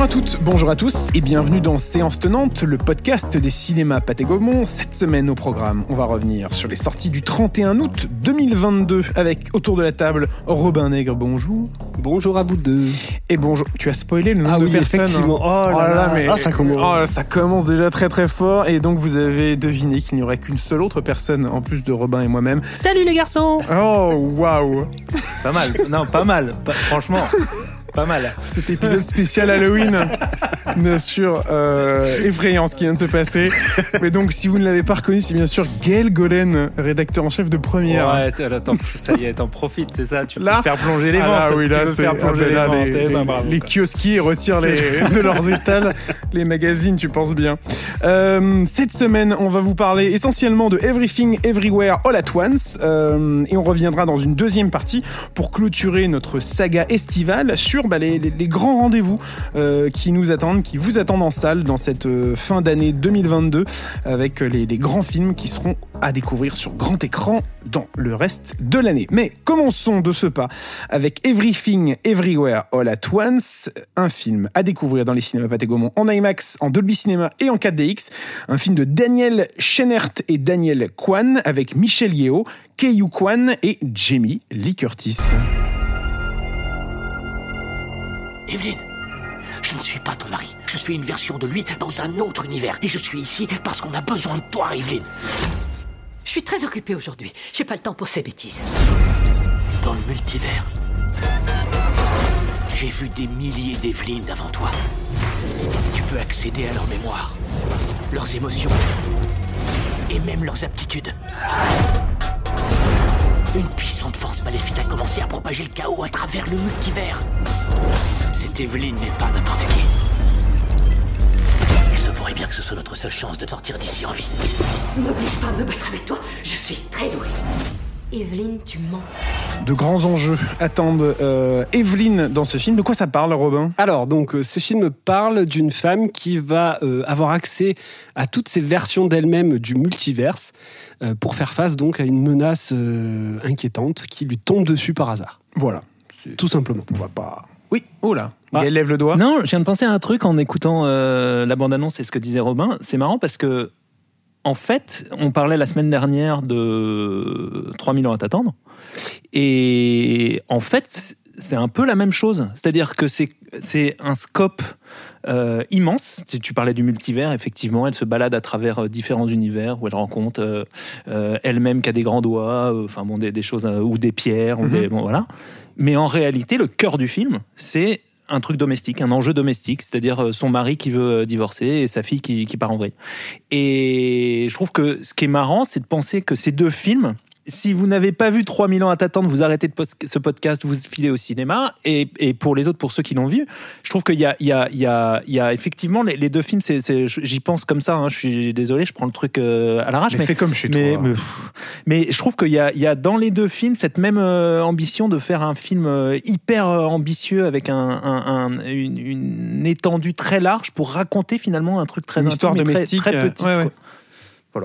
Bonjour à toutes, bonjour à tous et bienvenue dans Séance Tenante, le podcast des cinémas Pathé Gaumont. Cette semaine au programme, on va revenir sur les sorties du 31 août 2022 avec autour de la table Robin Nègre, bonjour. Bonjour à vous deux. Et bonjour, tu as spoilé le nom Ah de oui, personnes. effectivement. hein. Oh là là, mais ah, ça commence. Oh, ça commence déjà très très fort et donc vous avez deviné qu'il n'y aurait qu'une seule autre personne en plus de Robin et moi-même. Salut les garçons Oh waouh Pas mal. Non, pas mal. Pas- franchement, pas mal. Cet épisode spécial Halloween, bien sûr, euh, effrayant ce qui vient de se passer. Mais donc, si vous ne l'avez pas reconnu, c'est bien sûr Gaël Golen, rédacteur en chef de Première. Ouais, attends, ça y est, t'en profites, c'est ça? Tu veux Là faire plonger les Ah ventes. là, oui, là, tu veux c'est faire plonger ah ben là, les ventes. les, Eh ben, les- bravo, les kiosquiers retirent les, de leurs étals les magazines, tu penses bien. Euh, cette semaine, on va vous parler essentiellement de Everything Everywhere All at Once, euh, et on reviendra dans une deuxième partie pour clôturer notre saga estivale sur bah, les, grands rendez-vous euh, qui nous attendent, qui vous attendent en salle dans cette euh, fin d'année 2022, avec les, les grands films qui seront à découvrir sur grand écran dans le reste de l'année. Mais commençons de ce pas avec Everything Everywhere All at Once, un film à découvrir dans les cinémas Pathé en IMAX, en Dolby Cinema et en 4DX, un film de Daniel Schenert et Daniel Kwan avec Michel Yeo, Keiyu Kwan et Jamie Lee Curtis. Evelyne, je ne suis pas ton mari. Je suis une version de lui dans un autre univers. Et je suis ici parce qu'on a besoin de toi, Evelyne. Je suis très occupée aujourd'hui. J'ai pas le temps pour ces bêtises. Dans le multivers, j'ai vu des milliers d'Evelyne avant toi. Tu peux accéder à leur mémoire, leurs émotions et même leurs aptitudes. Une puissante force maléfique a commencé à propager le chaos à travers le multivers. Cette Evelyne n'est pas n'importe qui. Il se pourrait bien que ce soit notre seule chance de sortir d'ici en vie. Ne m'oblige pas à me battre avec toi. Je suis très douée. Evelyne, tu mens. De grands enjeux attendent euh, Evelyne dans ce film. De quoi ça parle, Robin? Alors, donc, euh, ce film parle d'une femme qui va euh, avoir accès à toutes ces versions d'elle-même du multiverse euh, pour faire face donc à une menace euh, inquiétante qui lui tombe dessus par hasard. Voilà. Tout simplement. On va pas. Oui, oh là. Ah. Gaël lève le doigt. Non, je viens de penser à un truc en écoutant euh, la bande-annonce et ce que disait Robin. C'est marrant parce que, en fait, on parlait la semaine dernière de 3000 ans à t'attendre. Et en fait, c'est un peu la même chose. C'est-à-dire que c'est un scope euh, immense. Tu, tu parlais du multivers, effectivement, elle se balade à travers euh, différents univers où elle rencontre euh, elle-même qui a des grands doigts, enfin bon, des, des choses, ou des pierres, ou Mhm. des, bon, voilà. Mais en réalité, le cœur du film, c'est un truc domestique, un enjeu domestique, c'est-à-dire euh, son mari qui veut euh, divorcer et sa fille qui, part en vrille. Et je trouve que ce qui est marrant, c'est de penser que ces deux films, si vous n'avez pas vu 3000 ans à t'attendre, vous arrêtez de ce podcast, vous filez au cinéma. Et, et pour les autres, pour ceux qui l'ont vu, je trouve qu'il y a, y, y, y effectivement les, les deux films, j'y pense comme ça, hein, je suis désolé, je prends le truc euh, à l'arrache. Mais fais comme chez mais, toi. mais, mais je trouve qu'il y a, dans les deux films cette même euh, ambition de faire un film euh, hyper ambitieux avec un, un- un- une, une étendue très large pour raconter finalement un truc très Une intime histoire très- domestique, très, ouais, ouais.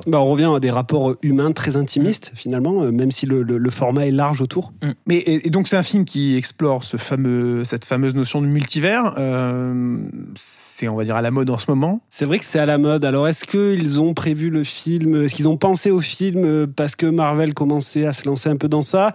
Bah, on revient à des rapports humains très intimistes, finalement, euh, même si le, le- le format est large autour. Mais et, et donc c'est un film qui explore ce fameux, cette fameuse notion de multivers. Euh, c'est on va dire à la mode en ce moment. C'est vrai que c'est à la mode. Alors, est-ce qu'ils ont prévu le film Est-ce qu'ils ont pensé au film euh, parce que Marvel commençait à se lancer un peu dans ça?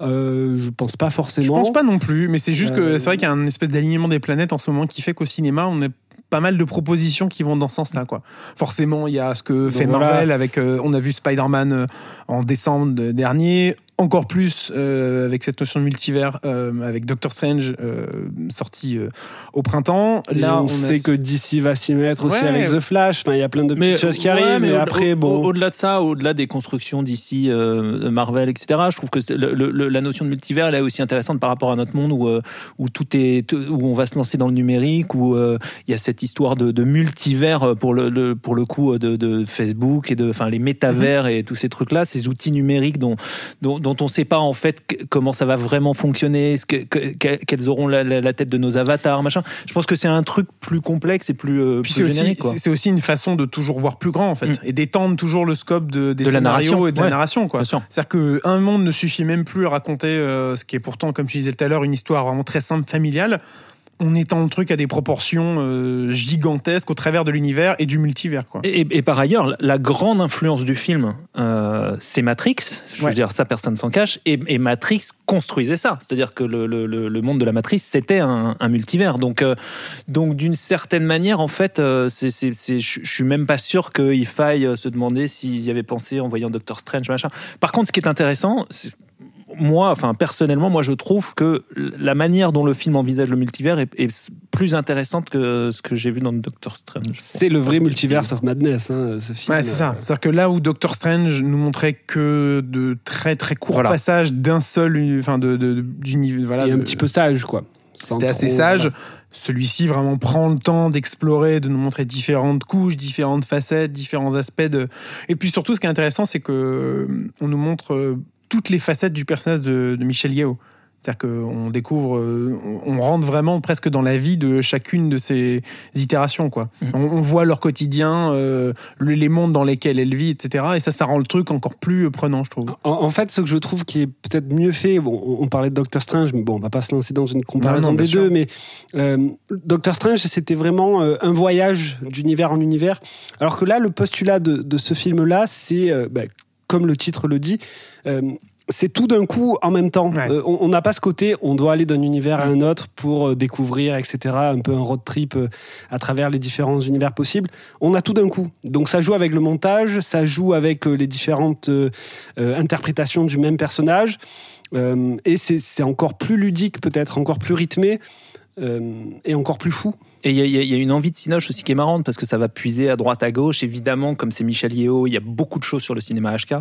Euh, Je pense pas Je forcément. pense pas non plus, mais c'est juste que Euh, c'est vrai qu'il y a un espèce d'alignement des planètes en ce moment qui fait qu'au cinéma on a pas mal de propositions qui vont dans ce sens-là quoi. Forcément il y a ce que fait. Marvel avec euh, on a vu Spider-Man euh, en décembre de- dernier. Encore plus euh, avec cette notion de multivers, euh, avec Doctor Strange euh, sorti euh, au printemps. Et Là, on, sait que DC va s'y mettre aussi avec The Flash. Enfin, il y a plein de petites choses qui ouais, arrivent. mais après, au- bon. Au-delà de ça, au-delà des constructions d'ici, euh, Marvel, etc., je trouve que le- le- la notion de multivers, elle est aussi intéressante par rapport à notre monde où, euh, où tout est, où on va se lancer dans le numérique, où euh, il y a cette histoire de, de multivers pour le, le- pour le coup de, de Facebook et de, enfin, les métavers Mhm. et tous ces trucs-là, ces outils numériques dont, dont, dont on ne sait pas en fait que- comment ça va vraiment fonctionner, ce que, que- que- quelles auront la, la- la tête de nos avatars, machin. Je pense que c'est un truc plus complexe et plus, euh, plus c'est aussi, c'est- une façon de toujours voir plus grand en fait Mm. et d'étendre toujours le scope de, des De la scénarios narration, et de la narration quoi. C'est-à-dire qu'un monde ne suffit même plus à raconter euh, ce qui est pourtant, comme tu disais tout à l'heure, une histoire vraiment très simple, familiale. On étend le truc à des proportions euh, gigantesques au travers de l'univers et du multivers. Quoi. Et, et par ailleurs, la grande influence du film, euh, c'est Matrix. Je veux Ouais. dire, ça, personne s'en cache. Et, et Matrix construisait ça. C'est-à-dire que le, le- le- le monde de la Matrice, c'était un, un multivers. Donc, euh, donc d'une certaine manière, en fait, je suis même pas sûr qu'il faille se demander s'ils y avaient pensé en voyant Doctor Strange, machin. Par contre, ce qui est intéressant, moi, enfin personnellement, moi je trouve que la manière dont le film envisage le multivers est, est plus intéressante que ce que j'ai vu dans Doctor Strange. C'est le vrai multiverse of madness, hein, ce film. Ouais, c'est ça. C'est-à-dire que là où Doctor Strange nous montrait que de très très courts Voilà. passages d'un seul, enfin de, de, de- d'uni- voilà, Et un de- petit peu sage, quoi. C'était assez sage. voilà. Celui-ci vraiment prend le temps d'explorer, de nous montrer différentes couches, différentes facettes, différents aspects. De... Et puis surtout, ce qui est intéressant, c'est que euh, on nous montre euh, toutes les facettes du personnage de, de Michel Yeo. C'est-à-dire qu'on découvre, euh, on rentre vraiment presque dans la vie de chacune de ces itérations. Quoi. Mhm. On, on voit leur quotidien, euh, le- les mondes dans lesquels elle vit, etc. Et ça, ça rend le truc encore plus prenant, je trouve. En, en fait, ce que je trouve qui est peut-être mieux fait, bon, on, parlait de Doctor Strange, mais bon, on va pas se lancer dans une comparaison Non, non, bien des sûr. deux, mais euh, Doctor Strange, c'était vraiment euh, un voyage d'univers en univers, alors que là, le postulat de, de ce film-là, c'est, euh, bah, comme le titre le dit, euh, c'est tout d'un coup en même temps. Ouais. Euh, on n'a pas ce côté, on doit aller d'un univers à un autre pour euh, découvrir, etc. Un peu un road trip à travers les différents univers possibles. On a tout d'un coup. Donc ça joue avec le montage, ça joue avec les différentes euh, euh, interprétation du même personnage. Euh, et c'est encore plus ludique, peut-être, encore plus rythmé et encore plus fou. Et il y, a- y une envie de Cinoche aussi qui est marrante parce que ça va puiser à droite à gauche. Évidemment, comme c'est Michel Yeo, il y a beaucoup de choses sur le cinéma HK,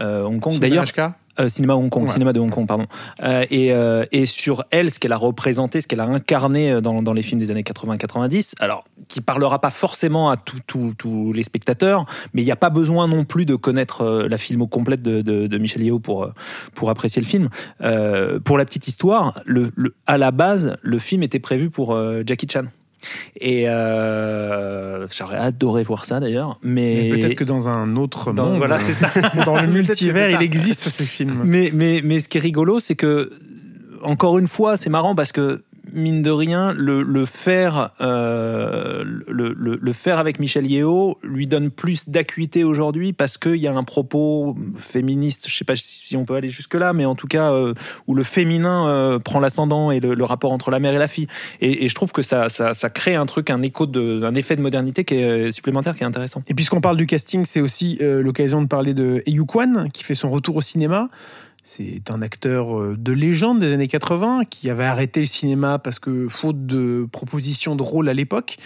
euh, Hong Kong. Cinéma D'ailleurs, HK. euh, cinéma Hong Kong, Ouais. cinéma de Hong Kong, pardon. Euh, et, euh, et sur elle, ce qu'elle a représenté, ce qu'elle a incarné dans, dans les films des années 80-90, alors qui parlera pas forcément à tous les spectateurs, mais il n'y a pas besoin non plus de connaître la filmo complète de, de, de Michel Yeo pour, pour apprécier le film. Pour la petite histoire, le, le- à la base, le film était prévu pour Jackie Chan. Et euh, j'aurais adoré voir ça d'ailleurs, mais, Mais Peut-être que dans un autre Dans- monde, voilà, c'est ça. dans le multivers, il existe ce film. Mais, mais, mais ce qui est rigolo, c'est que, encore une fois, c'est marrant parce que, mine de rien, le, faire, euh, le, faire avec Michel Yeo lui donne plus d'acuité aujourd'hui parce qu'il y a un propos féministe, je sais pas si on peut aller jusque-là, mais en tout cas, euh, où le féminin euh, prend l'ascendant et le, rapport entre la mère et la fille. Et, je trouve que ça, ça, crée un truc, un écho, de, effet de modernité qui est supplémentaire, qui est intéressant. Et puisqu'on parle du casting, c'est aussi l'occasion de parler de Eyu Kwan, qui fait son retour au cinéma. C'est un acteur euh, de légende des années 80 qui avait arrêté le cinéma parce que faute de propositions de rôle à l'époque,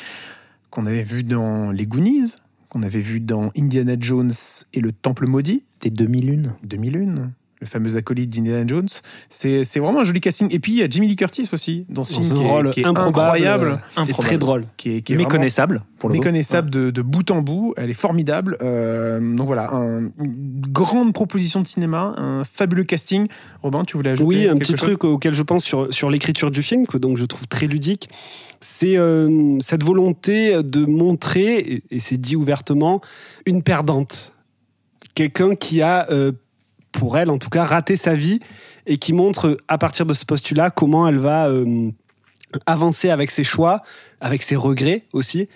qu'on avait vu dans Les Goonies, qu'on avait vu dans Indiana Jones et le Temple maudit, C'était 2001. 2001, le fameux acolyte d'Indiana Jones. C'est c'est vraiment un joli casting. Et puis il y a Jimmy Lee Curtis aussi dans ce Dans film un qui est, rôle qui est improbable, incroyable, euh, et Improbable. très drôle. qui est, qui est Méconnaissable, pour le méconnaissable de, de bout en bout. Elle est formidable. Euh, donc voilà, un- une grande proposition de cinéma, un fabuleux casting. Robin, tu voulais ajouter Oui, un petit chose truc auquel je pense sur, sur l'écriture du film, que donc je trouve très ludique, c'est euh, cette volonté de montrer, et, et c'est dit ouvertement, une perdante. Quelqu'un qui a, euh, pour elle en tout cas, raté sa vie et qui montre à partir de ce postulat comment elle va euh, avancer avec ses choix, avec ses regrets aussi,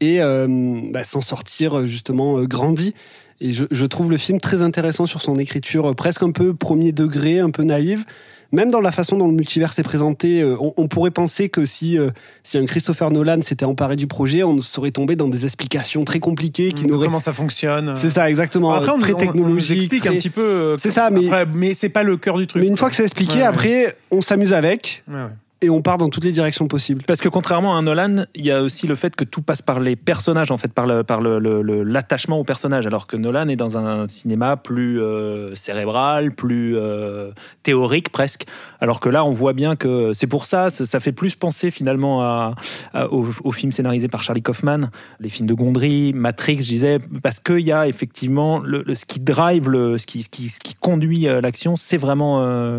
et euh, bah, s'en sortir justement euh, grandi. Et je, je trouve le film très intéressant sur son écriture, euh, presque un peu premier degré, un peu naïve. Même dans la façon dont le multivers s'est présenté, euh, on, on pourrait penser que si, euh, si un Christopher Nolan s'était emparé du projet, on serait tombé dans des explications très compliquées qui de n'auraient. comment ça fonctionne. C'est ça, exactement. Après, on, très on- on nous technologique. explique très- un petit peu. euh, C'est ça, mais- après, mais c'est pas le cœur du truc. Mais une fois que c'est expliqué, Ouais, ouais. après, on s'amuse avec Ouais, ouais. Et on part dans toutes les directions possibles. Parce que contrairement à Nolan, il y a aussi le fait que tout passe par les personnages, en fait, par par le, l'attachement aux personnages. Alors que Nolan est dans un cinéma plus euh, cérébral, plus euh, théorique presque. Alors que là, on voit bien que c'est pour ça, ça, fait plus penser finalement aux, films scénarisés par Charlie Kaufman, les films de Gondry, Matrix, je disais, parce qu'il y a effectivement le, ce qui drive, le, ce, qui, ce, qui, conduit euh, l'action, c'est vraiment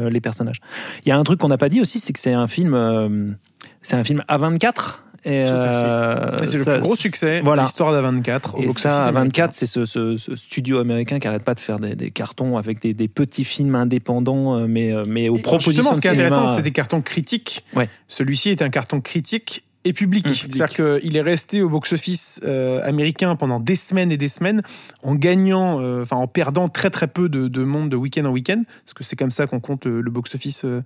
les personnages. Il y a un truc qu'on n'a pas dit aussi, c'est que c'est un film, euh, c'est un film A24 Et, Tout à fait. euh, Et c'est le plus gros succès, Voilà. l'histoire d'A24 au Et ça, à américain. 24, c'est ce, ce- ce studio américain qui arrête pas de faire des, des cartons avec des, des petits films indépendants, euh, mais, mais aux Et propositions Justement, ce qui est intéressant, c'est des cartons critiques. Ouais. Celui-ci est un carton critique et public. Mmh, C'est-à-dire qu'il est resté au box-office euh, américain pendant des semaines et des semaines, en gagnant, euh, enfin en perdant très très peu de, de monde de week-end en week-end, parce que c'est comme ça qu'on compte le, le box-office euh,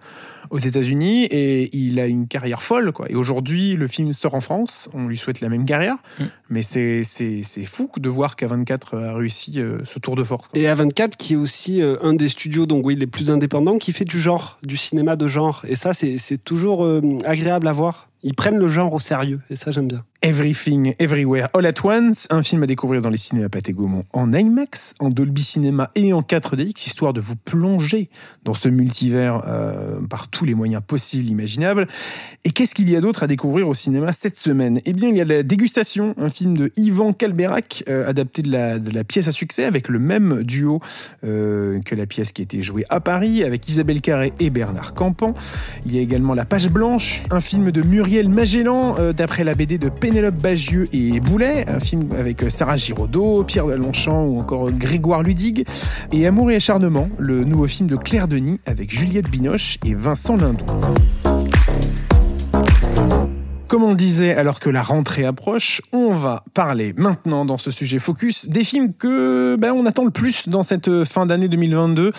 aux États-Unis. Et il a une carrière folle, quoi. Et aujourd'hui, le film sort en France. On lui souhaite la même carrière, Mmh. mais c'est c'est c'est fou de voir qu'A24 a réussi euh, ce tour de force. quoi. Et A24, qui est aussi euh, un des studios donc, oui, les plus indépendants, qui fait du genre, du cinéma de genre. Et ça, c'est c'est toujours euh, agréable à voir. Ils prennent le genre au sérieux, et ça, j'aime bien. Everything, Everywhere, All at Once, un film à découvrir dans les cinémas Pathé Gaumont en IMAX, en Dolby Cinema et en 4DX, histoire de vous plonger dans ce multivers euh, par tous les moyens possibles, imaginables. Et qu'est-ce qu'il y a d'autre à découvrir au cinéma cette semaine? Eh bien, il y a La Dégustation, un film de Yvan Calberac, euh, adapté de la, pièce à succès, avec le même duo euh, que la pièce qui été jouée à Paris, avec Isabelle Carré et Bernard Campan. Il y a également La Page Blanche, un film de Muriel Magellan, d'après la BD de Pénélope Bagieux et Boulet, un film avec Sarah Giraudot, Pierre Longchamp ou encore Grégoire Ludig. Et Amour et acharnement, le nouveau film de Claire Denis avec Juliette Binoche et Vincent Lindon. Comme on disait, alors que la rentrée approche, on va parler maintenant dans ce sujet focus des films que ben, on attend le plus dans cette euh, fin d'année 2022,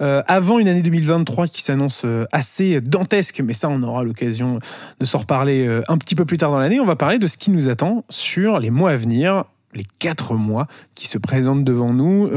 euh, avant une année 2023 qui s'annonce euh, assez dantesque, mais ça on aura l'occasion de s'en reparler un petit peu plus tard dans l'année. On va parler de ce qui nous attend sur les mois à venir, les quatre mois qui se présentent devant nous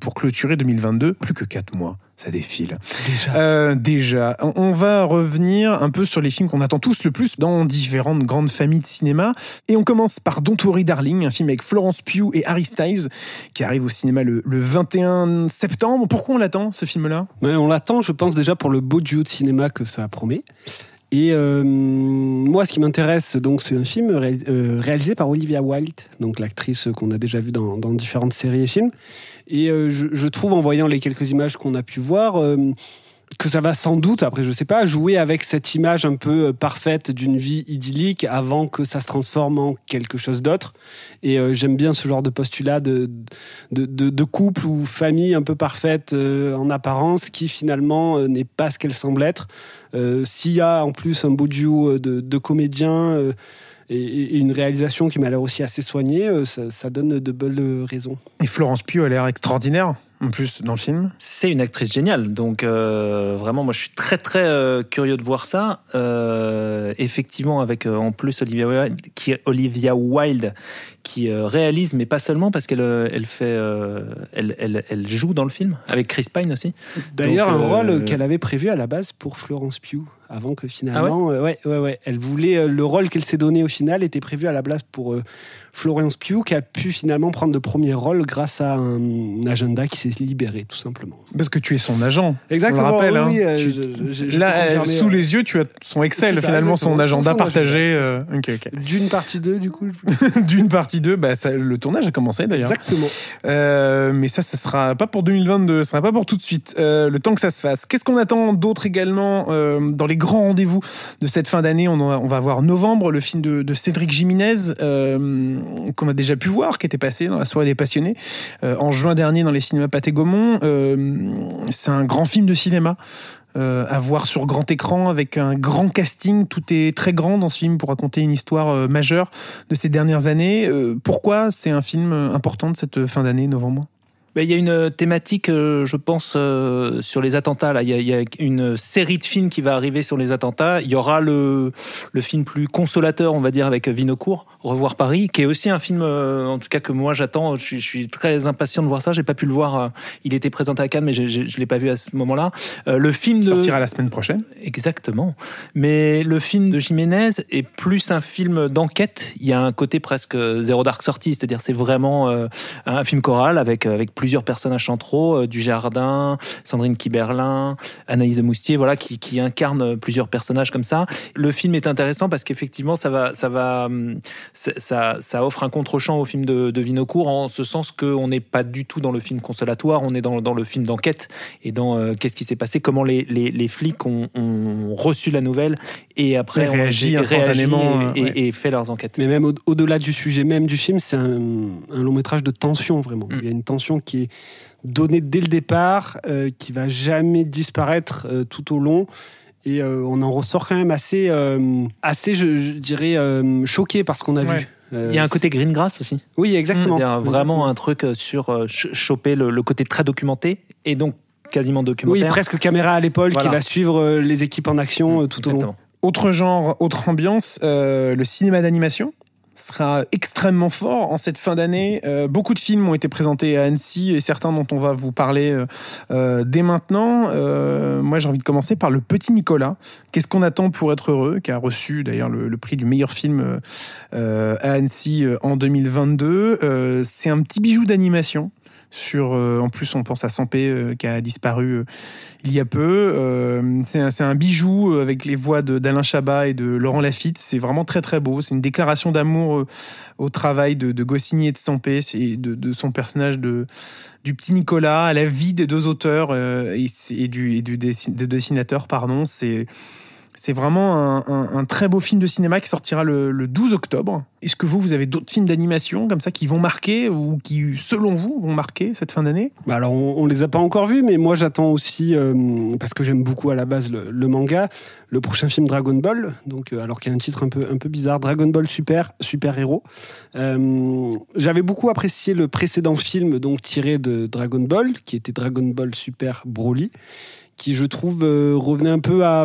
pour clôturer 2022. Plus que quatre mois, ça défile. Déjà. Euh, déjà, on- va revenir un peu sur les films qu'on attend tous le plus dans différentes grandes familles de cinéma. Et on commence par Don't Worry Darling, un film avec Florence Pugh et Harry Styles, qui arrive au cinéma le, le 21 septembre. Pourquoi on l'attend, ce film-là? Ouais, on l'attend, je pense, déjà pour le beau duo de cinéma que ça promet. Et euh, moi, ce qui m'intéresse, donc, c'est un film euh, réalisé par Olivia Wilde, donc l'actrice qu'on a déjà vue dans, dans différentes séries et films. Et euh, je, trouve, en voyant les quelques images qu'on a pu voir, euh, que ça va sans doute, après je sais pas, jouer avec cette image un peu euh, parfaite d'une vie idyllique avant que ça se transforme en quelque chose d'autre. Et j'aime bien ce genre de postulat de, couple ou famille un peu parfaite en apparence qui finalement n'est pas ce qu'elle semble être. S'il y a en plus un beau duo de, de comédiens et, et une réalisation qui m'a l'air aussi assez soignée, euh, ça, ça donne de belles raisons. Et Florence Pugh a l'air extraordinaire, en plus, dans le film. C'est une actrice géniale, donc euh, vraiment, moi je suis très très euh, curieux de voir ça. Euh, effectivement, avec euh, en plus Olivia Wilde, qui, Olivia Wilde, qui euh, réalise, mais pas seulement parce qu'elle elle fait, euh, elle, elle, elle joue dans le film avec Chris Pine aussi. D'ailleurs, un euh, rôle qu'elle avait prévu à la base pour Florence Pugh, avant que finalement, euh, ouais, ouais, ouais, elle voulait euh, le rôle qu'elle s'est donné au final était prévu à la base pour euh, Florence Pugh, qui a pu finalement prendre le premier rôle grâce à un agenda qui s'est libéré, tout simplement. Parce que tu es son agent. Exactement. Rappelle, hein. oui, euh, Tu- je- je- je Là, euh, sous euh, les yeux, tu as son Excel, ça, finalement, son agenda Son partagé. euh. D'une partie 2, du coup. D'une partie 2, bah, ça- le tournage a commencé d'ailleurs. Exactement. Euh, mais ça, ce sera pas pour 2022, ce sera pas pour tout de suite. Euh, le temps que ça se fasse. Qu'est-ce qu'on attend d'autre également euh, dans les grands rendez-vous de cette fin d'année on, va voir Novembre, le film de, Cédric Jiménez euh, qu'on a déjà pu voir, qui était passé dans la soirée des passionnés euh, en juin dernier dans les cinémas Pathé Gaumont. Euh, c'est un grand film de cinéma. à voir sur grand écran avec un grand casting. Tout est très grand dans ce film pour raconter une histoire majeure de ces dernières années. Pourquoi c'est un film important de cette fin d'année, novembre? Ben, Il y a une thématique, euh, je pense, euh, sur les attentats. Là. Il, y a, il y a une série de films qui va arriver sur les attentats. Il y aura le, le film plus consolateur, on va dire, avec Vinocourt, Revoir Paris, qui est aussi un film, euh, en tout cas, que moi j'attends. Je, suis- je suis très impatient de voir ça. J'ai pas pu le voir. euh, Il était présenté à Cannes, mais j'ai- j'ai- je l'ai pas vu à ce moment-là. Euh, le film de... Sortira la semaine prochaine. Exactement. Mais le film de Jiménez est plus un film d'enquête. Il y a un côté presque zéro dark sortie, c'est-à-dire c'est vraiment euh, un film choral avec avec plusieurs plusieurs personnages centraux, euh, du Jardin, Sandrine Kiberlin, Anaïs Moustier, voilà, qui, qui incarnent plusieurs personnages comme ça. Le film est intéressant parce qu'effectivement, ça va, ça va, hum, ça, offre un contre-champ au film de, de Vinocourt en ce sens qu'on n'est pas du tout dans le film consolatoire, on est dans, dans le film d'enquête et dans euh, qu'est-ce qui s'est passé, comment les, les, les flics ont, ont reçu la nouvelle et après Et ont réagi instantanément, et, ouais. et fait leurs enquêtes. Mais même au- au-delà du sujet même du film, c'est un, un long métrage de tension, vraiment. Mm. Il y a une tension qui est donnée dès le départ, euh, qui va jamais disparaître euh, tout au long. Et euh, on en ressort quand même assez, euh, assez je, je dirais, euh, choqué par ce qu'on a Ouais. vu. Il y a un côté Greengrass aussi. Oui, exactement. C'est-à-dire vraiment Exactement. un truc sur ch- choper le, le côté très documenté et donc quasiment Oui, documentaire. presque caméra à l'épaule qui va suivre les équipes en action tout au long. Autre genre, autre ambiance, euh, le cinéma d'animation sera extrêmement fort en cette fin d'année. Euh, beaucoup de films ont été présentés à Annecy et certains dont on va vous parler euh, euh, dès maintenant. Moi, j'ai envie de commencer par Le Petit Nicolas. Qu'est-ce qu'on attend pour être heureux Qui a reçu d'ailleurs le, prix du meilleur film à Annecy en 2022. Euh, C'est un petit bijou d'animation. Sur, euh, en plus, on pense à Sampé euh, qui a disparu euh, il y a peu. Euh, c'est un, bijou avec les voix d'Alain Chabat et de Laurent Lafitte. C'est vraiment très très beau. C'est une déclaration d'amour au travail de, de Goscinny et de Sampé et de, son personnage de, du petit Nicolas, à la vie des deux auteurs et, et du, et du dessin- de dessinateur. Pardon. C'est c'est vraiment un, très beau film de cinéma qui sortira le, le 12 octobre. Est-ce que vous, vous avez d'autres films d'animation comme ça qui vont marquer ou qui, selon vous, vont marquer cette fin d'année? Bah alors, on, on les a pas encore vus, mais moi j'attends aussi, euh, parce que j'aime beaucoup à la base le, manga, le prochain film Dragon Ball. Donc, euh, alors qu'il y a un titre un peu, bizarre, Dragon Ball Super, Super Héros. Euh, J'avais beaucoup apprécié le précédent film, donc tiré de Dragon Ball, qui était Dragon Ball Super Broly, qui je trouve revenait un peu à,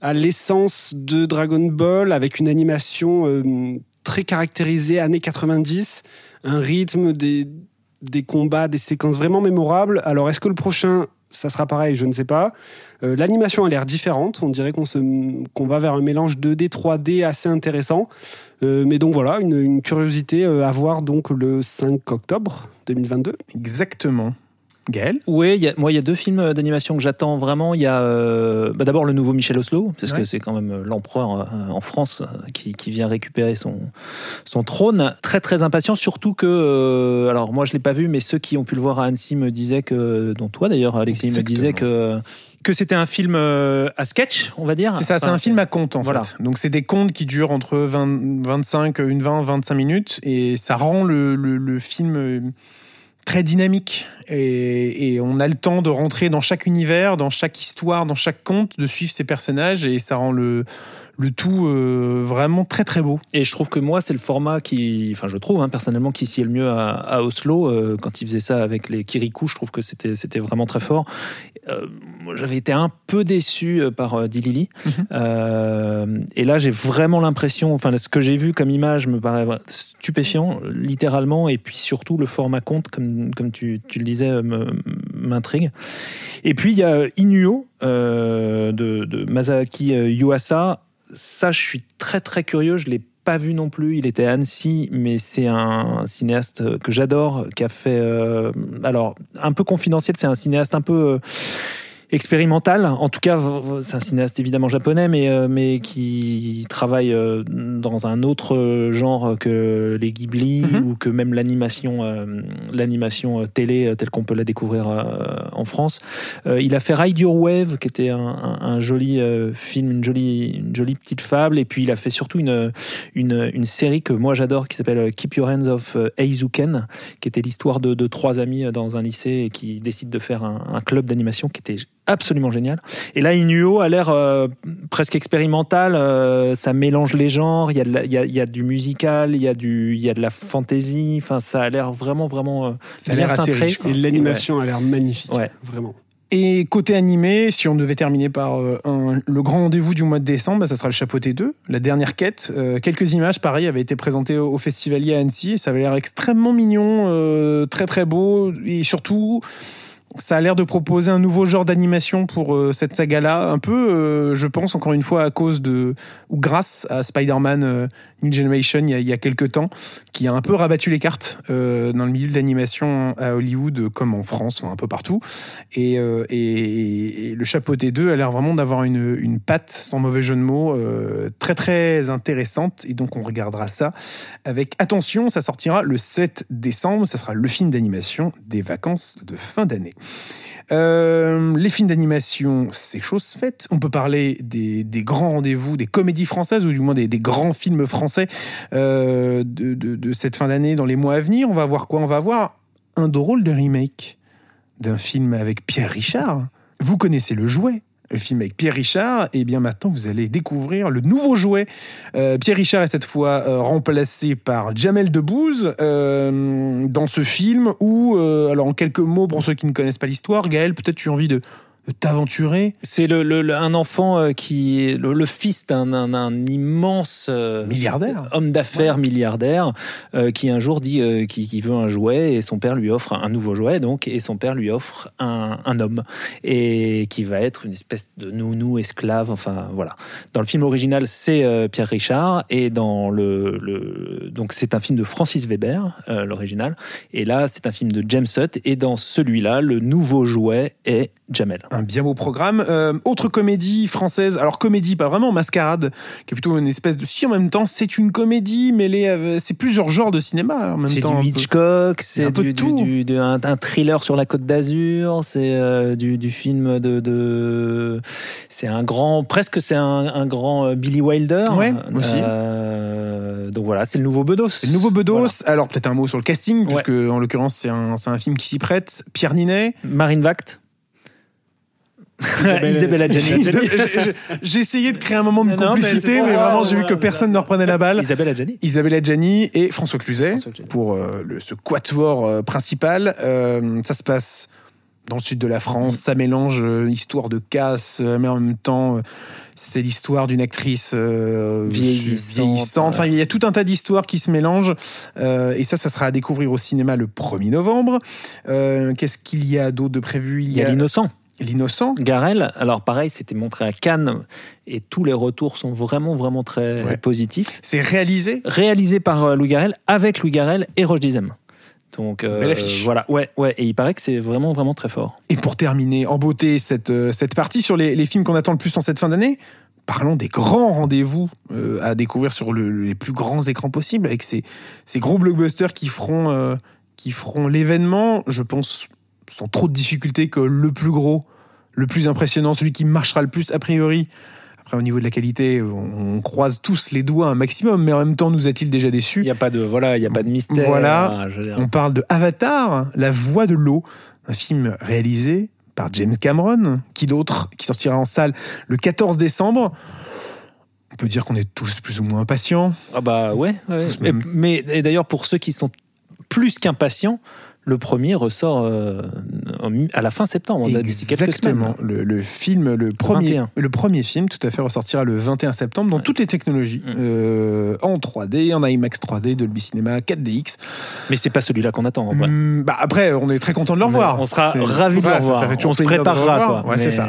à l'essence de Dragon Ball, avec une animation euh, très caractérisée années 90, un rythme des des combats, des séquences vraiment mémorables. Alors, est-ce que le prochain, ça sera pareil Je ne sais pas. Euh, L'animation a l'air différente. On dirait qu'on va vers un mélange 2D, 3D assez intéressant. Euh, mais donc voilà, une, une curiosité à voir donc le 5 octobre 2022. Exactement. Gaël? Oui, il y a- moi, il y a deux films d'animation que j'attends vraiment. Il y a euh, bah, d'abord le nouveau Michel Oslo, parce Ouais. que c'est quand même euh, l'empereur euh, en France euh, qui, qui vient récupérer son, son trône. Très, très impatient, surtout que, euh, alors moi, je l'ai pas vu, mais ceux qui ont pu le voir à Annecy me disaient que, dont toi d'ailleurs, Alexis, me Exactement. disait que, que c'était un film euh, à sketch, on va dire. C'est ça, c'est un film à conte en voilà. fait. Donc c'est des contes qui durent entre 20, 25, une 20, 25 minutes et ça rend le, le- le film euh, très dynamique et, on a le temps de rentrer dans chaque univers, dans chaque histoire, dans chaque conte, de suivre ces personnages et ça rend le, le tout euh, vraiment très très beau. Et je trouve que moi, c'est le format qui, enfin, je trouve hein, personnellement qui est le mieux à, à Oslo. euh, quand il faisait ça avec les Kirikou, je trouve que c'était c'était vraiment très fort. Euh, J'avais été un peu déçu euh, par euh, Dilili. Mhm. Euh, et là, j'ai vraiment l'impression, enfin, ce que j'ai vu comme image me paraît stupéfiant, littéralement. Et puis surtout, le format compte, comme, comme tu, tu le disais, m'intrigue. Et puis, il y a Inuo euh, de, de Masaaki Yuasa. Ça, je suis très très curieux. Je l'ai pas vu non plus. Il était à Annecy, mais c'est un cinéaste que j'adore, qui a fait. euh, alors, un peu confidentiel. C'est un cinéaste un peu. euh, expérimental. En tout cas, c'est un cinéaste évidemment japonais, mais, euh, mais qui travaille euh, dans un autre genre que les Ghibli Mhm. ou que même l'animation euh, l'animation télé telle qu'on peut la découvrir en France. Il a fait Ride Your Wave, qui était un, un- un joli film, une jolie, une jolie petite fable. Et puis il a fait surtout une, une, une série que moi j'adore qui s'appelle Keep Your Hands Off Eizuken, qui était l'histoire de, de trois amis dans un lycée et qui décident de faire un, un club d'animation qui était absolument génial. Et là, Inuo a l'air euh, presque expérimental. euh, ça mélange les genres. Il y, a de la- il, y a, il y a du musical, il y a, du, il y a de la fantaisie. Enfin, ça a l'air vraiment, vraiment. euh, Ça a bien l'air assez cintré. riche. quoi. Et l'animation a l'air magnifique. Ouais. Vraiment. Et côté animé, si on devait terminer par euh, un- le grand rendez-vous du mois de décembre, bah, ça sera le Chapeauté 2, la dernière quête. Euh, quelques images, pareil, avaient été présentées au, au festivalier à Annecy. Et ça avait l'air extrêmement mignon, euh, très très beau. Et surtout, ça a l'air de proposer un nouveau genre d'animation pour euh, cette saga-là, un peu, euh, je pense, encore une fois, à cause de, ou grâce à Spider-Man euh, New Generation il y, a, il y a quelques temps, qui a un peu rabattu les cartes euh, dans le milieu de l'animation à Hollywood, comme en France, enfin, un peu partout. Et, le chapeauté 2 a l'air vraiment d'avoir une, patte, sans mauvais jeu de mots, très très intéressante. Et donc on regardera ça avec attention. Ça sortira le 7 décembre. Ça sera le film d'animation des vacances de fin d'année. Euh, les films d'animation, c'est chose faite. On peut parler des, grands rendez-vous, des comédies françaises, ou du moins des, grands films français euh, de- de cette fin d'année dans les mois à venir. On va voir quoi? On va voir un drôle de remake d'un film avec Pierre Richard. Vous connaissez le jouet le film avec Pierre Richard, et bien maintenant vous allez découvrir le nouveau jouet. Euh, Pierre Richard est cette fois euh, remplacé par Jamel Debbouze euh, dans ce film où, alors en quelques mots pour ceux qui ne connaissent pas l'histoire, Gaël, peut-être tu as envie de t'aventurer. C'est le, le- le- un enfant euh, qui est le, le fils d'un un- un immense euh, Milliardaire. homme d'affaires milliardaire euh, qui un jour dit euh, qu'il veut un jouet et son père lui offre un nouveau jouet donc et son père lui offre un, un homme. Et qui va être une espèce de nounou esclave enfin voilà. Dans le film original c'est euh, Pierre Richard et dans le, le- donc c'est un film de Francis Weber l'original. Et là c'est un film de James Hutt et dans celui-là le nouveau jouet est Jamel Un bien beau programme. Euh, autre comédie française, alors comédie, pas vraiment, Mascarade, qui est plutôt une espèce de... Si en même temps, c'est une comédie, mêlée à- C'est plusieurs genres de cinéma en même C'est temps. un du. Hitchcock, c'est du, du- du- un, un thriller sur la Côte d'Azur, c'est euh, du, du film de, de- c'est un grand, presque c'est un, un grand euh, Billy Wilder. Ouais, aussi. Euh, donc voilà, c'est le nouveau Bedos. C'est le nouveau Bedos. Voilà. Alors peut-être un mot sur le casting, Ouais. puisque en l'occurrence c'est un, c'est un film qui s'y prête. Pierre Ninet. Marine Vact. Isabelle Adjani. J'ai- essayé de créer un moment de Non, complicité, mais, vraiment j'ai vu que personne ne reprenait la balle. Isabelle Adjani. Isabelle Adjani et François Cluzet François Cluzet. pour euh, le- ce quatuor euh, principal. Euh, ça se passe dans le sud de la France. Ça mélange histoire de casse, mais en même temps, c'est l'histoire d'une actrice euh, Vieillissante, vieillissante. Enfin, il y a tout un tas d'histoires qui se mélangent. Euh, et ça, ça sera à découvrir au cinéma le 1er novembre. Euh, Qu'est-ce qu'il y a d'autre de prévu? Il y a l'innocent. L'innocent. Garel, alors pareil, c'était montré à Cannes et tous les retours sont vraiment, vraiment très Ouais. positifs. C'est réalisé. réalisé par euh, Louis Garrel, avec Louis Garrel et Roche Dizem. Donc euh, Belle affiche. voilà, ouais, ouais, et il paraît que c'est vraiment, vraiment très fort. Et pour terminer en beauté cette, euh, cette partie sur les, les films qu'on attend le plus en cette fin d'année, parlons des grands rendez-vous euh, à découvrir sur le- les plus grands écrans possibles, avec ces, ces gros blockbusters qui feront, euh, qui feront l'événement, je pense, sans trop de difficulté, que le plus gros, le plus impressionnant, celui qui marchera le plus a priori. Après, au niveau de la qualité, on, on croise tous les doigts un maximum, mais en même temps, nous a-t-il déjà déçus Il n'y a pas de, voilà, il y a pas de mystère. Voilà. Dire. On parle de Avatar, La Voix de l'eau, un film réalisé par James Cameron, qui d'autre, qui sortira en salle le 14 décembre. On peut dire qu'on est tous plus ou moins impatients. Ah bah ouais. Et- mais et d'ailleurs pour ceux qui sont plus qu'impatients, le premier ressort euh, à la fin septembre, on a d'ici quelques semaines. Exactement. Le, le film, le premier, 21. le premier film, tout à fait, ressortira le 21 septembre dans toutes les technologies, Mm. euh, en 3D, en IMAX 3D, Dolby Cinema, 4DX. Mais c'est pas celui-là qu'on attend en vrai. Hmm, bah après, on est très content de le revoir. On sera ravis de le revoir. Ça, fait on se préparera quoi. Ouais, c'est ça.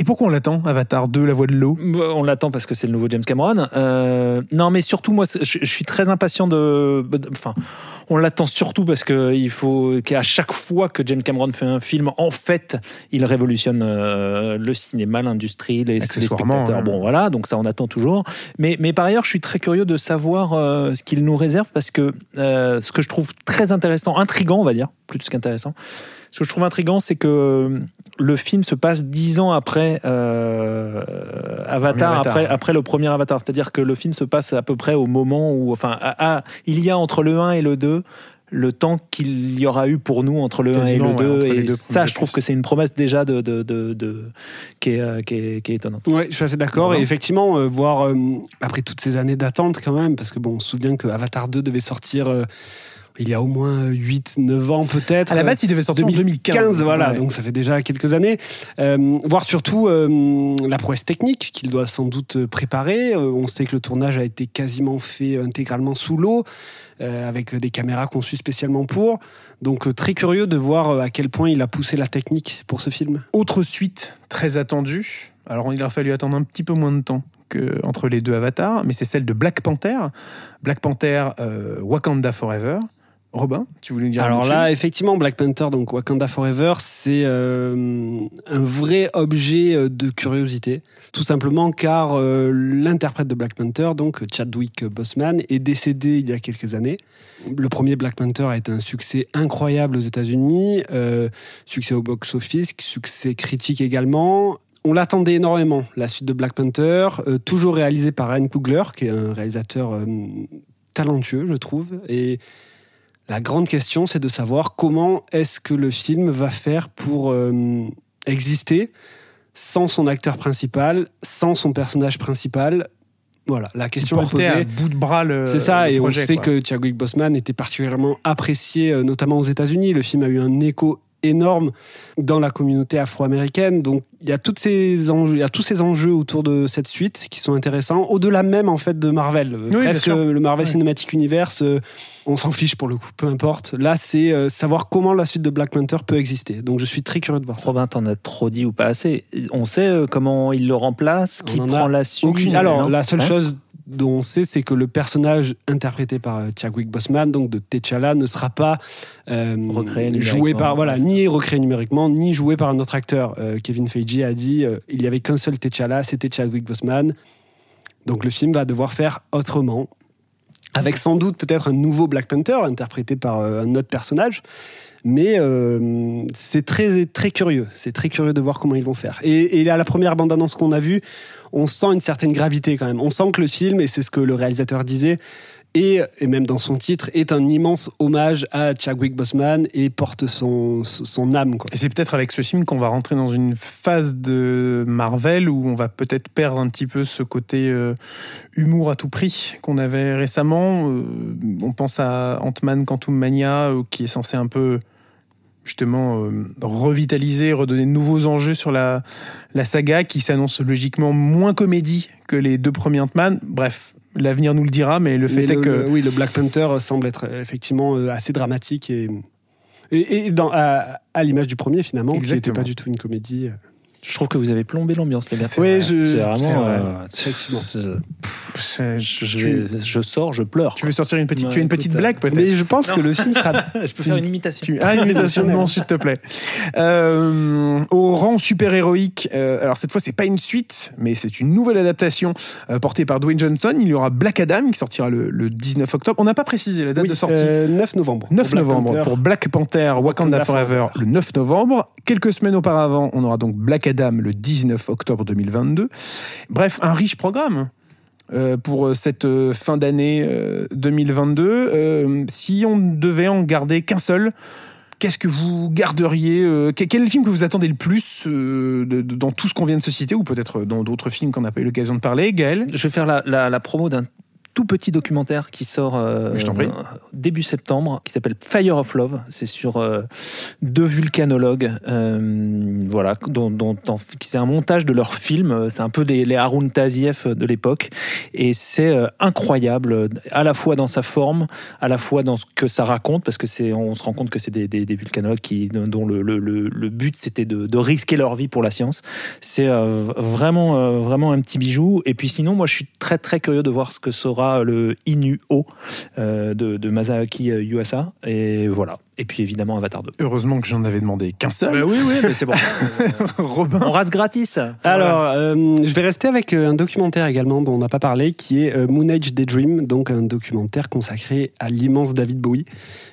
Et pourquoi on l'attend, Avatar 2, La Voix de l'eau? On l'attend parce que c'est le nouveau James Cameron. Euh, non, mais surtout, moi, je, je suis très impatient de. Enfin, on l'attend surtout parce que il faut qu'à chaque fois que James Cameron fait un film, en fait, il révolutionne euh, le cinéma, l'industrie, les, les spectateurs. ouais. Bon, voilà, donc ça, on attend toujours. Mais, mais par ailleurs, je suis très curieux de savoir euh, ce qu'il nous réserve parce que euh, ce que je trouve très intéressant, intrigant, on va dire, plus qu'intéressant. Ce que je trouve intrigant, c'est que le film se passe dix ans après euh, Avatar, Avatar. après, après le premier Avatar. C'est-à-dire que le film se passe à peu près au moment où, enfin, à- à- il y a entre le 1 et le 2 le temps qu'il y aura eu pour nous entre le 1 et le ouais, 2. entre les et deux ça, je trouve que c'est une promesse déjà de, de, de, de- qui, est, euh, qui, est, qui est étonnante. Ouais, je suis assez d'accord. Et effectivement, euh, voir euh, après toutes ces années d'attente quand même, parce que bon, on se souvient que Avatar 2 devait sortir. euh, il y a au moins 8-9 ans peut-être. À la base, il devait sortir en 2015. voilà, Ouais. donc ça fait déjà quelques années. Euh, voir surtout euh, la prouesse technique qu'il doit sans doute préparer. Euh, on sait que le tournage a été quasiment fait intégralement sous l'eau, euh, avec des caméras conçues spécialement pour. Donc euh, très curieux de voir à quel point il a poussé la technique pour ce film. Autre suite très attendue. Alors, il a fallu attendre un petit peu moins de temps que entre les deux avatars, mais c'est celle de Black Panther. Black Panther euh, Wakanda Forever. Robin, tu voulais nous dire Alors là, effectivement, Black Panther, donc Wakanda Forever, c'est euh, un vrai objet euh, de curiosité. Tout simplement car euh, l'interprète de Black Panther, donc Chadwick Boseman, est décédé il y a quelques années. Le premier Black Panther a été un succès incroyable aux États-Unis, euh, succès au box-office, succès critique également. On l'attendait énormément, la suite de Black Panther, toujours réalisée par Ryan Coogler, qui est un réalisateur talentueux, je trouve. Et la grande question, c'est de savoir comment est-ce que le film va faire pour euh, exister sans son acteur principal, sans son personnage principal. Voilà, la question est porté à posée. bout de bras le. C'est ça, le et projet, on sait quoi. que Chadwick Boseman était particulièrement apprécié, euh, notamment aux États-Unis. Le film a eu un écho énorme dans la communauté afro-américaine. Donc il y a toutes ces enjeux, il y a tous ces enjeux autour de cette suite qui sont intéressants, au-delà même en fait de Marvel. Bien Presque le Marvel Ouais. Cinematic Universe, euh, on s'en fiche pour le coup, peu importe. Là, c'est euh, savoir comment la suite de Black Panther peut exister. Donc je suis très curieux de voir ça. Robin, t'en as trop dit ou pas assez? On sait euh, comment il le remplace, qui On en a prend la suite. Aucune. Alors, la seule Hein? chose dont on sait, c'est que le personnage interprété par euh, Chadwick Boseman, donc de T'Challa, ne sera pas euh, Recréé joué par voilà, ni recréé numériquement, ni joué par un autre acteur. Euh, Kevin Feige a dit euh, il y avait qu'un seul T'Challa, c'était Chadwick Boseman. Donc le film va devoir faire autrement, avec sans doute peut-être un nouveau Black Panther interprété par un autre personnage. Mais euh, c'est très très curieux, c'est très curieux de voir comment ils vont faire. Et, et à la première bande-annonce qu'on a vue, on sent une certaine gravité quand même. On sent que le film, et c'est ce que le réalisateur disait, et, même dans son titre, est un immense hommage à Chadwick Boseman et porte son, son âme. Quoi. Et c'est peut-être avec ce film qu'on va rentrer dans une phase de Marvel où on va peut-être perdre un petit peu ce côté euh, humour à tout prix qu'on avait récemment. Euh, on pense à Ant-Man Quantum Mania euh, qui est censé un peu justement euh, revitaliser, redonner de nouveaux enjeux sur la, la saga qui s'annonce logiquement moins comédie que les deux premiers Ant-Man. Bref, l'avenir nous le dira, mais le fait Mais est le- que... le- oui, le Black Panther semble être euh, effectivement euh, assez dramatique et, et, et dans, à, à l'image du premier finalement, qui n'était pas du tout une comédie. Je trouve que vous avez plombé l'ambiance, les gars. C'est Oui, je, C'est vraiment. vrai. euh, effectivement. je, sors, je pleure. tu veux sortir une petite, Ouais, tu as une petite blague peut-être Mais je pense Non. que le film sera je peux faire une imitation. Tu... Ah, une imitation, non, s'il te plaît. Euh, au rang super-héroïque, euh, alors cette fois, c'est pas une suite, mais c'est une nouvelle adaptation euh, portée par Dwayne Johnson. Il y aura Black Adam qui sortira le, le 19 octobre. On n'a pas précisé la date Oui, de sortie. euh, 9 novembre. 9 Pour Black novembre Panther. pour Black Panther Wakanda, Wakanda Forever, Forever. le 9 novembre. Quelques semaines auparavant, on aura donc Black Le 19 octobre 2022. Bref, un riche programme. euh, pour euh, cette euh, fin d'année euh, 2022. Euh, si on devait en garder qu'un seul, qu'est-ce que vous garderiez que- Quel est le film que vous attendez le plus dans tout ce qu'on vient de se citer, ou peut-être dans d'autres films qu'on n'a pas eu l'occasion de parler? Gaël? Je vais faire la- la promo d'un tout petit documentaire qui sort euh, début septembre, qui s'appelle Fire of Love. C'est sur euh, deux vulcanologues, euh, voilà, dont, dont- c'est un montage de leurs films. C'est un peu des, les Harun Tazieff de l'époque, et c'est incroyable, à la fois dans sa forme, à la fois dans ce que ça raconte, parce que c'est, on se rend compte que c'est des, des- des vulcanologues qui, dont le, le- le- le but c'était de, de risquer leur vie pour la science. C'est vraiment, vraiment un petit bijou. Et puis sinon, moi, je suis très, très curieux de voir ce que sera le Inu-O euh, de, de Masaaki Yuasa. Et voilà. Et puis évidemment, Avatar 2. Heureusement que j'en avais demandé qu'un seul. oui, oui, mais c'est bon. Robin. On rase gratis. Alors, euh, je vais rester avec euh, un documentaire également dont on n'a pas parlé, qui est euh, Moon Age Daydream, donc un documentaire consacré à l'immense David Bowie,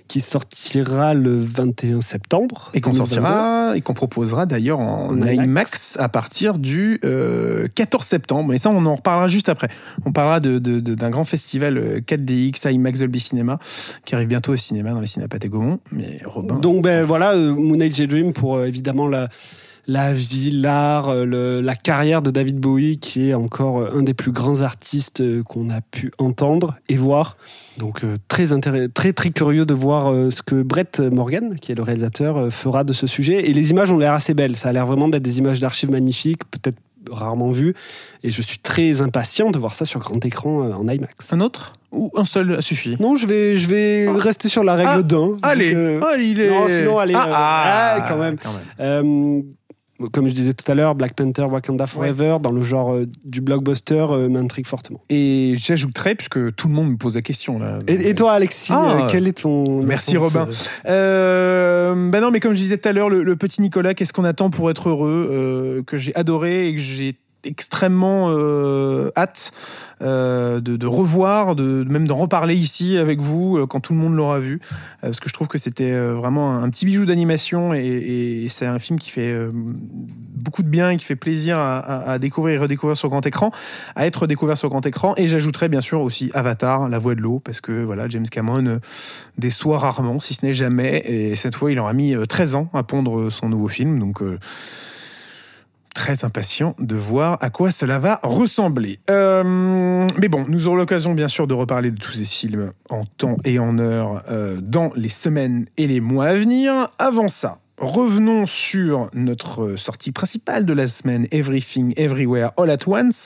qui sortira le 21 septembre. Et qu'on 2022. sortira et qu'on proposera d'ailleurs en, En IMAX. IMAX. à partir du euh, 14 septembre. Et ça, on en reparlera juste après. On parlera de- de- de- d'un grand festival euh, 4DX IMAX Dolby Cinema qui arrive bientôt au cinéma dans les cinémas Pathé Gaumont. Mais Robin. Donc ben voilà, euh, Moon Age Daydream pour euh, évidemment la, la vie, l'art, euh, le- la carrière de David Bowie, qui est encore euh, un des plus grands artistes qu'on a pu entendre et voir. Donc très, très très curieux de voir ce que Brett Morgan, qui est le réalisateur, fera de ce sujet. Et les images ont l'air assez belles. Ça a l'air vraiment d'être des images d'archives magnifiques, peut-être rarement vues. Et je suis très impatient de voir ça sur grand écran euh, en IMAX. Un autre Ou un seul suffit Non, je vais, je vais rester sur la règle Ah, d'un. Allez, Donc, euh, ah, il est... non, sinon, allez, Ah, euh, ah, ah, quand même. Comme je disais tout à l'heure, Black Panther, Wakanda Forever, dans le genre euh, du blockbuster, euh, m'intrigue fortement. Et j'ajouterais, puisque tout le monde me pose la question là. Et, et toi, Alexis, Ah. euh, quel est ton. Merci, Robin. euh, bah non, mais comme je disais tout à l'heure, le, le petit Nicolas, qu'est-ce qu'on attend pour être heureux euh, Que j'ai adoré et que j'ai extrêmement euh, hâte de, de revoir, de même d'en reparler ici avec vous euh, quand tout le monde l'aura vu, Euh, parce que je trouve que c'était euh, vraiment un, petit bijou d'animation et, c'est un film qui fait euh, beaucoup de bien et qui fait plaisir à, découvrir et redécouvrir sur grand écran, à être découvert sur grand écran. Et j'ajouterais bien sûr aussi Avatar, La Voix de l'eau, parce que voilà, James Cameron euh, déçoit rarement, si ce n'est jamais. Et cette fois, il aura mis euh, 13 ans à pondre son nouveau film. Donc, euh, très impatient de voir à quoi cela va ressembler. Euh, mais bon, nous aurons l'occasion, bien sûr, de reparler de tous ces films en temps et en heure euh, dans les semaines et les mois à venir. Avant ça, revenons sur notre sortie principale de la semaine, Everything, Everywhere, All at Once.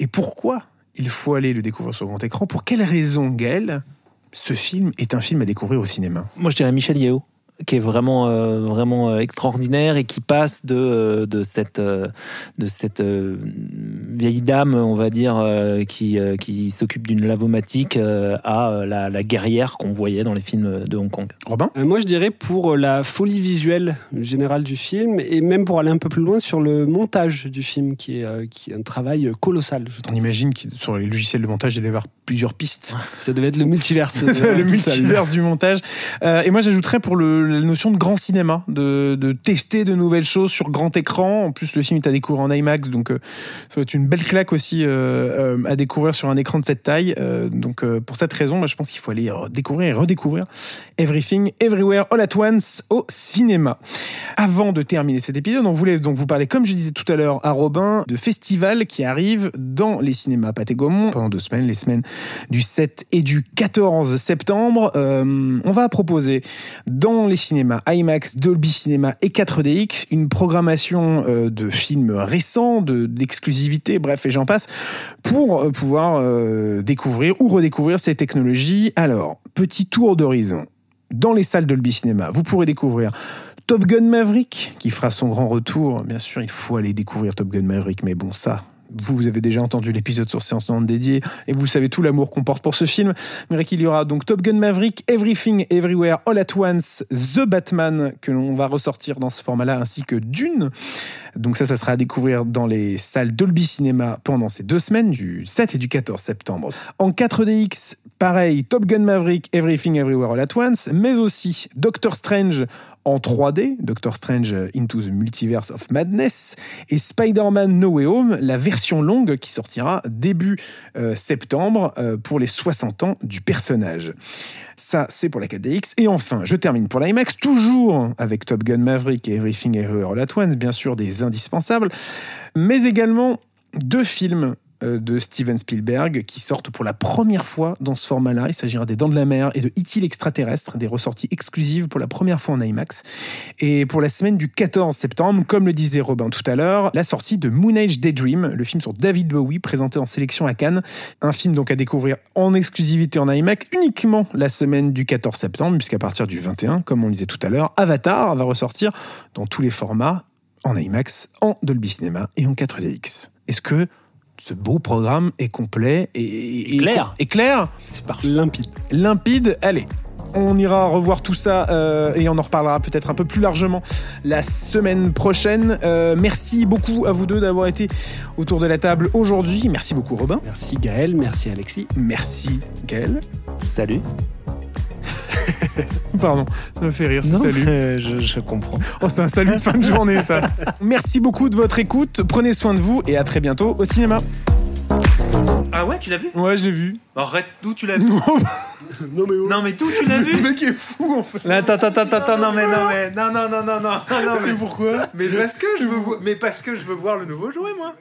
Et pourquoi il faut aller le découvrir sur grand écran? Pour quelle raison, Gaël ce film est un film à découvrir au cinéma? Moi, je dirais Michel Yeo, qui est vraiment, euh, vraiment euh, extraordinaire et qui passe de, euh, de cette, de cette vieille dame, on va dire, qui, qui s'occupe d'une lavomatique à la, la guerrière qu'on voyait dans les films de Hong Kong. Robin Euh, Moi, je dirais pour la folie visuelle générale du film et même pour aller un peu plus loin sur le montage du film, qui est, qui est un travail colossal, je On imagine que sur les logiciels de montage, il devait y avoir plusieurs pistes. Ça devait être le multiverse. le multiverse du montage. Euh, et moi, j'ajouterais pour le, la notion de grand cinéma, de, tester de nouvelles choses sur grand écran. En plus, le film est à découvrir en IMAX, donc euh, ça va être une belle claque aussi euh, euh, à découvrir sur un écran de cette taille. Donc, pour cette raison, je pense qu'il faut aller découvrir et redécouvrir Everything, Everywhere, All at Once au cinéma. Avant de terminer cet épisode, on voulait donc vous parler, comme je disais tout à l'heure à Robin, de festivals qui arrivent dans les cinémas Pathé Gaumont pendant deux semaines, les semaines du 7 et du 14 septembre. On va proposer dans les cinémas IMAX, Dolby Cinema et 4DX une programmation euh, de films récents, de d'exclusivité, bref, et j'en passe, pour euh, pouvoir euh, découvrir ou redécouvrir ces technologies. Alors, petit tour d'horizon. Dans les salles Dolby Cinema, vous pourrez découvrir Top Gun Maverick, qui fera son grand retour. Bien sûr, il faut aller découvrir Top Gun Maverick, mais bon, ça, vous, avez déjà entendu l'épisode sur Séance Non dédié et vous savez tout l'amour qu'on porte pour ce film. Mais qu'il y aura donc Top Gun Maverick, Everything, Everywhere, All at Once, The Batman, que l'on va ressortir dans ce format-là, ainsi que Dune. Donc ça, ça sera à découvrir dans les salles Dolby Cinema pendant ces deux semaines, du 7 et du 14 septembre. En 4DX, pareil, Top Gun Maverick, Everything, Everywhere, All at Once, mais aussi Doctor Strange en 3D, Doctor Strange Into the Multiverse of Madness, et Spider-Man No Way Home, la version longue qui sortira début euh, septembre euh, pour les 60 ans du personnage. Ça, c'est pour la 4DX. Et enfin, je termine pour l'IMAX, toujours avec Top Gun Maverick et Everything Everywhere All at Once, bien sûr des indispensables, mais également deux films euh, de Steven Spielberg qui sortent pour la première fois dans ce format-là. Il s'agira des Dents de la Mer et de E.T. l'extraterrestre, des ressorties exclusives pour la première fois en IMAX. Et pour la semaine du 14 septembre, comme le disait Robin tout à l'heure, la sortie de Moon Age Daydream, le film sur David Bowie, présenté en sélection à Cannes. Un film donc à découvrir en exclusivité en IMAX uniquement la semaine du 14 septembre, puisqu'à partir du 21, comme on le disait tout à l'heure, Avatar va ressortir dans tous les formats en IMAX, en Dolby Cinema et en 4DX. Est-ce que ce beau programme est complet et, et- Clair. et clair C'est parfait. Limpide. limpide. Allez, on ira revoir tout ça euh, et on en reparlera peut-être un peu plus largement la semaine prochaine. Euh, merci beaucoup à vous deux d'avoir été autour de la table aujourd'hui. Merci beaucoup Robin. Merci Gaël, merci Alexis. Merci Gaël. Salut. Pardon, ça me fait rire. ce Salut. euh, je, je comprends. Oh, c'est un salut de fin de journée ça. Merci beaucoup de votre écoute. Prenez soin de vous et à très bientôt au cinéma. Ah ouais, tu l'as vu? Ouais, je l'ai vu. Arrête, d'où tu l'as vu? Non mais oh. Non mais d'où tu l'as Le vu mec est fou en fait. Attends, attends, attends, attends, non mais non mais non non non non non non non mais Mais pourquoi? mais parce que je veux mais parce que je veux voir le nouveau jouet moi.